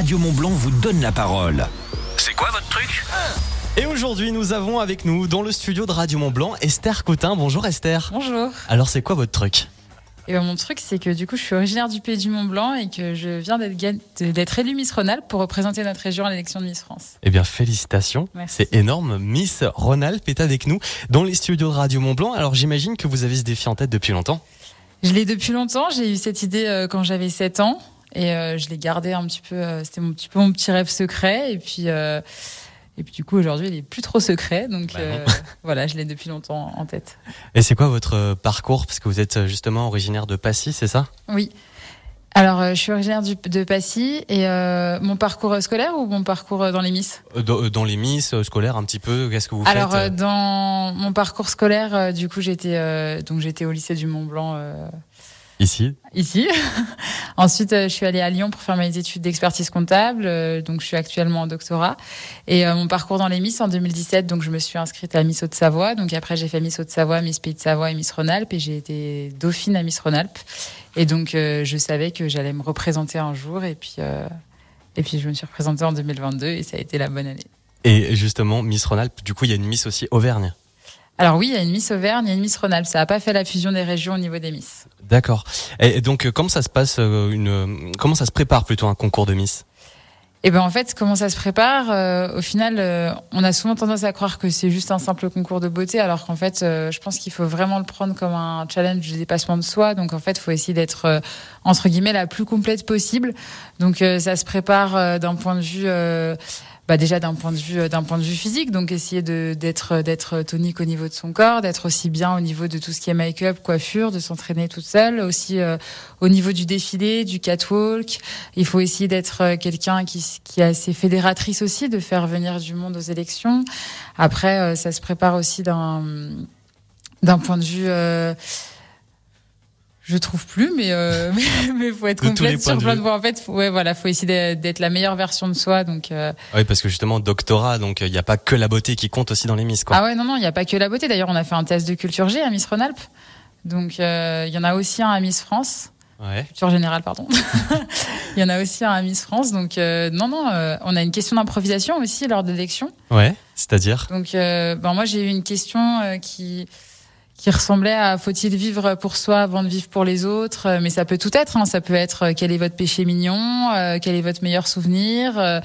Radio Mont Blanc vous donne la parole. C'est quoi votre truc? Et aujourd'hui, nous avons avec nous, dans le studio de Radio Mont Blanc, Esther Cotin. Bonjour Esther. Bonjour. Alors, c'est quoi votre truc? Et ben, mon truc, c'est que du coup, je suis originaire du pays du Mont Blanc et que je viens d'être élue Miss Rhône-Alpes pour représenter notre région à l'élection de Miss France. Eh bien, félicitations. Merci. C'est énorme. Miss Ronald est avec nous dans les studios de Radio Mont Blanc. Alors, j'imagine que vous avez ce défi en tête depuis longtemps? Je l'ai depuis longtemps. J'ai eu cette idée euh, quand j'avais 7 ans et euh, je l'ai gardé un petit peu. euh, C'était mon petit peu mon petit rêve secret et puis. euh, et puis du coup aujourd'hui il est plus trop secret donc Bah euh, voilà je l'ai depuis longtemps en tête. Et c'est quoi votre parcours? Parce que vous êtes justement originaire de Passy, c'est ça? Oui. Alors je suis originaire du- de Passy et euh, mon parcours scolaire ou mon parcours dans les Miss? Dans, dans les Miss scolaires, un petit peu. Qu'est-ce que vous Alors faites euh, dans mon parcours scolaire, du coup j'étais donc j'étais au lycée du Mont Blanc ici ici. Ensuite euh, je suis allée à Lyon pour faire mes études d'expertise comptable, euh, donc je suis actuellement en doctorat. Et euh, mon parcours dans les Miss en 2017, donc je me suis inscrite à Miss Haute-Savoie. Donc après j'ai fait Miss Haute-Savoie, Miss Pays de Savoie et Miss Rhône-Alpes et j'ai été dauphine à Miss Rhône-Alpes. Et donc euh, je savais que j'allais me représenter un jour et puis euh, et puis je me suis représentée en 2022 et ça a été la bonne année. Et justement, Miss Rhône-Alpes, du coup, il y a une Miss aussi Auvergne. Alors oui, il y a une Miss Auvergne, il y a une Miss Rhône-Alpes. Ça n'a pas fait la fusion des régions au niveau des Miss. D'accord. Et, donc, euh, comment ça se passe euh, une, euh, Comment ça se prépare plutôt un concours de Miss? Et ben en fait, comment ça se prépare euh, Au final, euh, on a souvent tendance à croire que c'est juste un simple concours de beauté, alors qu'en fait, euh, je pense qu'il faut vraiment le prendre comme un challenge de dépassement de soi. Donc en fait, il faut essayer d'être entre guillemets la plus complète possible. Donc ça se prépare d'un point de vue. Bah déjà d'un point de vue euh, d'un point de vue physique donc essayer de d'être d'être tonique au niveau de son corps d'être aussi bien au niveau de tout ce qui est make-up coiffure de s'entraîner toute seule aussi euh, au niveau du défilé du catwalk il faut essayer d'être euh, quelqu'un qui, qui est assez fédératrice aussi, de faire venir du monde aux élections. Après, euh, ça se prépare aussi d'un d'un point de vue. Je trouve plus, mais euh, mais, faut être De complète sur plein de points. En fait, faut, ouais, voilà, faut essayer d'être- la meilleure version de soi. Donc, euh, Oui, parce que justement, doctorat, donc il n'y a pas que la beauté qui compte aussi dans les Miss, quoi. ah ouais, non, non, il n'y a pas que la beauté. D'ailleurs, on a fait un test de culture G à Miss Rhône-Alpes. Donc, euh, il y en a aussi un à Miss France. Ouais. culture générale, pardon. Il y en a aussi un à Miss France. Donc, euh, non, non, on a une question d'improvisation aussi lors de l'élection. Ouais. C'est-à-dire? Donc, ben, moi, j'ai eu une question qui qui ressemblait à faut-il vivre pour soi avant de vivre pour les autres Euh, Mais ça peut tout être. Hein. Ça peut être euh, quel est votre péché mignon, euh, quel est votre meilleur souvenir. euh,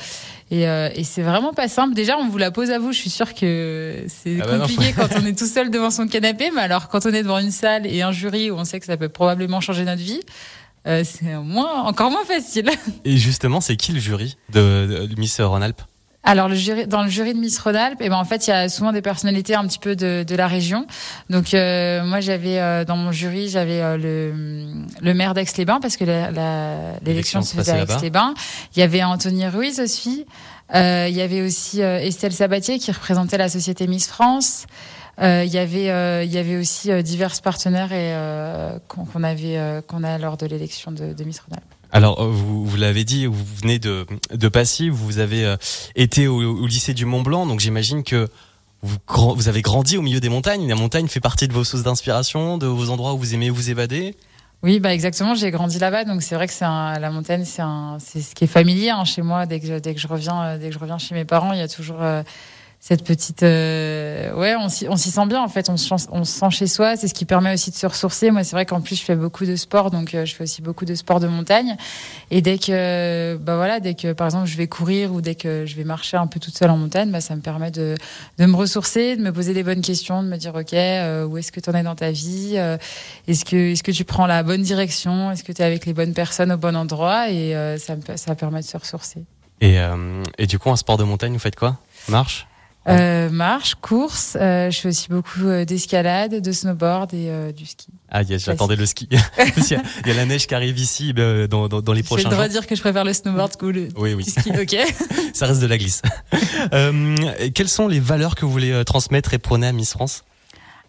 et, euh, et c'est vraiment pas simple. Déjà, on vous la pose à vous. Je suis sûre que c'est Ah bah compliqué quand on est tout seul devant son canapé. Mais alors, quand on est devant une salle et un jury où on sait que ça peut probablement changer notre vie, euh, c'est moins, encore moins facile. Et justement, c'est qui le jury de, de Miss Rhône-Alpes Alors le jury, dans le jury de Miss Rhône-Alpes, eh ben en fait il y a souvent des personnalités un petit peu de, de la région. Donc euh, moi j'avais euh, dans mon jury j'avais euh, le, le maire d'Aix-les-Bains parce que la- la- l'élection se faisait à. Aix-les-Bains. Il y avait Anthony Ruiz aussi. Euh, il y avait aussi euh, Estelle Sabatier qui représentait la société Miss France. Euh, il y avait euh, il y avait aussi divers partenaires et euh, qu'on qu'on avait euh, qu'on a lors de l'élection de, de Miss Rhône-Alpes. Alors, euh, vous, l'avez dit, vous venez de, de Passy, vous avez euh, été au, lycée du Mont Blanc, donc j'imagine que vous, vous avez grandi au milieu des montagnes. La montagne fait partie de vos sources d'inspiration, de vos endroits où vous aimez vous évader? Oui, bah exactement. J'ai grandi là-bas, donc c'est vrai que c'est la montagne, c'est ce qui est familier hein, chez moi. Dès que dès que je reviens, euh, dès que je reviens chez mes parents, il y a toujours cette petite, euh, ouais, on s'y sent bien en fait. On se, on se sent chez soi. C'est ce qui permet aussi de se ressourcer. Moi, c'est vrai qu'en plus je fais beaucoup de sport, donc euh, je fais aussi beaucoup de sport de montagne. Et dès que, bah voilà, dès que par exemple je vais courir ou dès que je vais marcher un peu toute seule en montagne, bah ça me permet de de me ressourcer, de me poser des bonnes questions, de me dire ok, euh, où est-ce que tu en es dans ta vie, euh, est-ce que est-ce que tu prends la bonne direction, est-ce que tu es avec les bonnes personnes au bon endroit et euh, ça me ça permet de se ressourcer. Et, et du coup, un sport de montagne, vous faites quoi? Marche? Euh, marche, course, euh, je fais aussi beaucoup euh, d'escalade, de snowboard et euh, du ski. Ah, yes, j'attendais le ski. Y a- Il y, a la neige qui arrive ici euh, dans, dans, dans les J'ai le prochains droit jours. de dire que je préfère le snowboard que le Oui, oui, ski, ok ça reste de la glisse. Euh, quelles sont les valeurs que vous voulez transmettre et prôner à Miss France?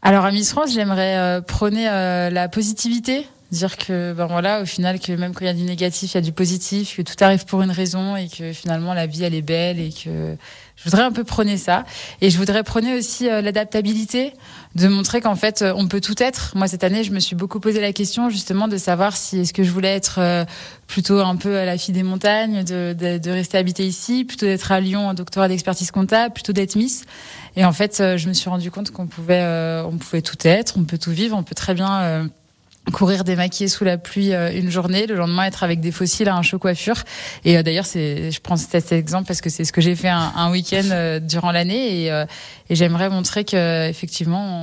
Alors à Miss France, j'aimerais prôner euh, la positivité, dire que ben voilà, au final, que même quand il y a du négatif, il y a du positif, que tout arrive pour une raison et que finalement la vie elle est belle et que je voudrais un peu prôner ça. Et je voudrais prôner aussi euh, l'adaptabilité, de montrer qu'en fait, euh, on peut tout être. Moi, cette année, je me suis beaucoup posé la question justement de savoir si est-ce que je voulais être euh, plutôt un peu à la fille des montagnes, de, de, de rester habité ici, plutôt d'être à Lyon, un doctorat d'expertise comptable, plutôt d'être Miss. Et en fait, je me suis rendu compte qu'on pouvait, on pouvait tout être, on peut tout vivre, on peut très bien courir démaquillé sous la pluie euh, une journée, le lendemain être avec des fossiles à un show coiffure. Et euh, d'ailleurs, c'est, je prends cet exemple parce que c'est ce que j'ai fait un, un week-end euh, durant l'année et, et j'aimerais montrer que effectivement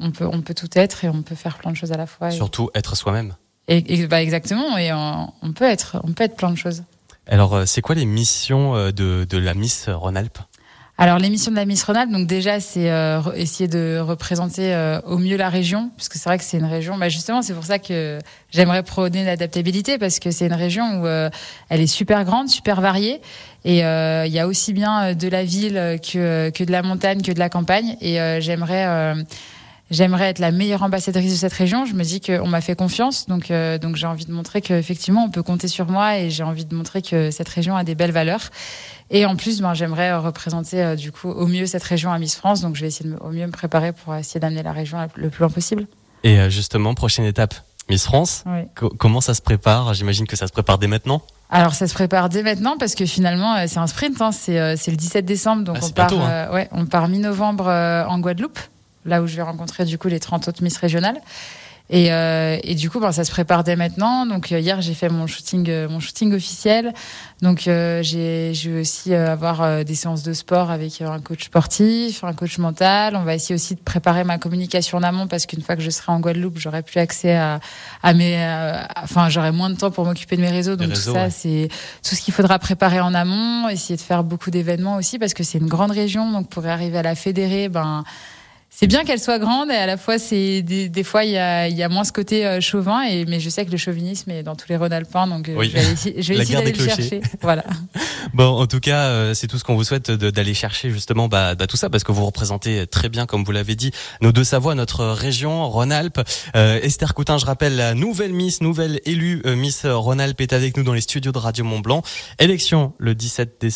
on, on, peut on peut tout être et on peut faire plein de choses à la fois. Surtout être soi-même. Et, bah exactement. Et on, on, peut être on peut être plein de choses. Alors, c'est quoi les missions de, de la Miss Rhône-Alpes? Alors l'émission de la Miss Rhône-Alpes, donc déjà c'est euh, essayer de représenter euh, au mieux la région, parce que c'est vrai que c'est une région. Bah justement, c'est pour ça que j'aimerais prôner l'adaptabilité, parce que c'est une région où euh, elle est super grande, super variée, et il y a aussi bien de la ville que que de la montagne, que de la campagne, et j'aimerais j'aimerais être la meilleure ambassadrice de cette région. Je me dis qu'on m'a fait confiance, donc euh, donc j'ai envie de montrer qu'effectivement on peut compter sur moi et j'ai envie de montrer que cette région a des belles valeurs. Et en plus, ben, j'aimerais représenter euh, du coup au mieux cette région à Miss France, donc je vais essayer de, au mieux me préparer pour essayer d'amener la région le plus loin possible. Et euh, justement, prochaine étape, Miss France. comment ça se prépare? J'imagine que ça se prépare dès maintenant. Alors ça se prépare dès maintenant parce que finalement c'est un sprint, hein. c'est le 17 décembre, donc ah, on, part, hein. ouais, on part mi-novembre en Guadeloupe là où je vais rencontrer du coup les 30 autres Miss régionales. Et, euh, et, du coup, ben, ça se prépare dès maintenant. Donc euh, hier, j'ai fait mon shooting, euh, mon shooting officiel. Donc euh, j'ai, je vais aussi avoir des séances de sport avec un coach sportif, un coach mental. On va essayer aussi de préparer ma communication en amont parce qu'une fois que je serai en Guadeloupe, j'aurai plus accès à, à mes, enfin j'aurai moins de temps pour m'occuper de mes réseaux. Donc tout ça, c'est tout ce qu'il faudra préparer en amont. Essayer de faire beaucoup d'événements aussi parce que c'est une grande région. Donc pour arriver à la fédérer, ben c'est bien qu'elle soit grande et à la fois c'est des, des, fois il y a, y a moins ce côté euh, chauvin et mais je sais que le chauvinisme est dans tous les Rhône-Alpins donc euh, je vais, essayer, d'aller le chercher. Voilà. Bon en tout cas euh, c'est tout ce qu'on vous souhaite d'aller chercher justement bah, bah, tout ça parce que vous représentez très bien comme vous l'avez dit nos deux Savoies notre région Rhône-Alpes Esther Coutin je rappelle la nouvelle Miss nouvelle élue Miss Rhône-Alpes est avec nous dans les studios de Radio Mont Blanc. Élection le 17 décembre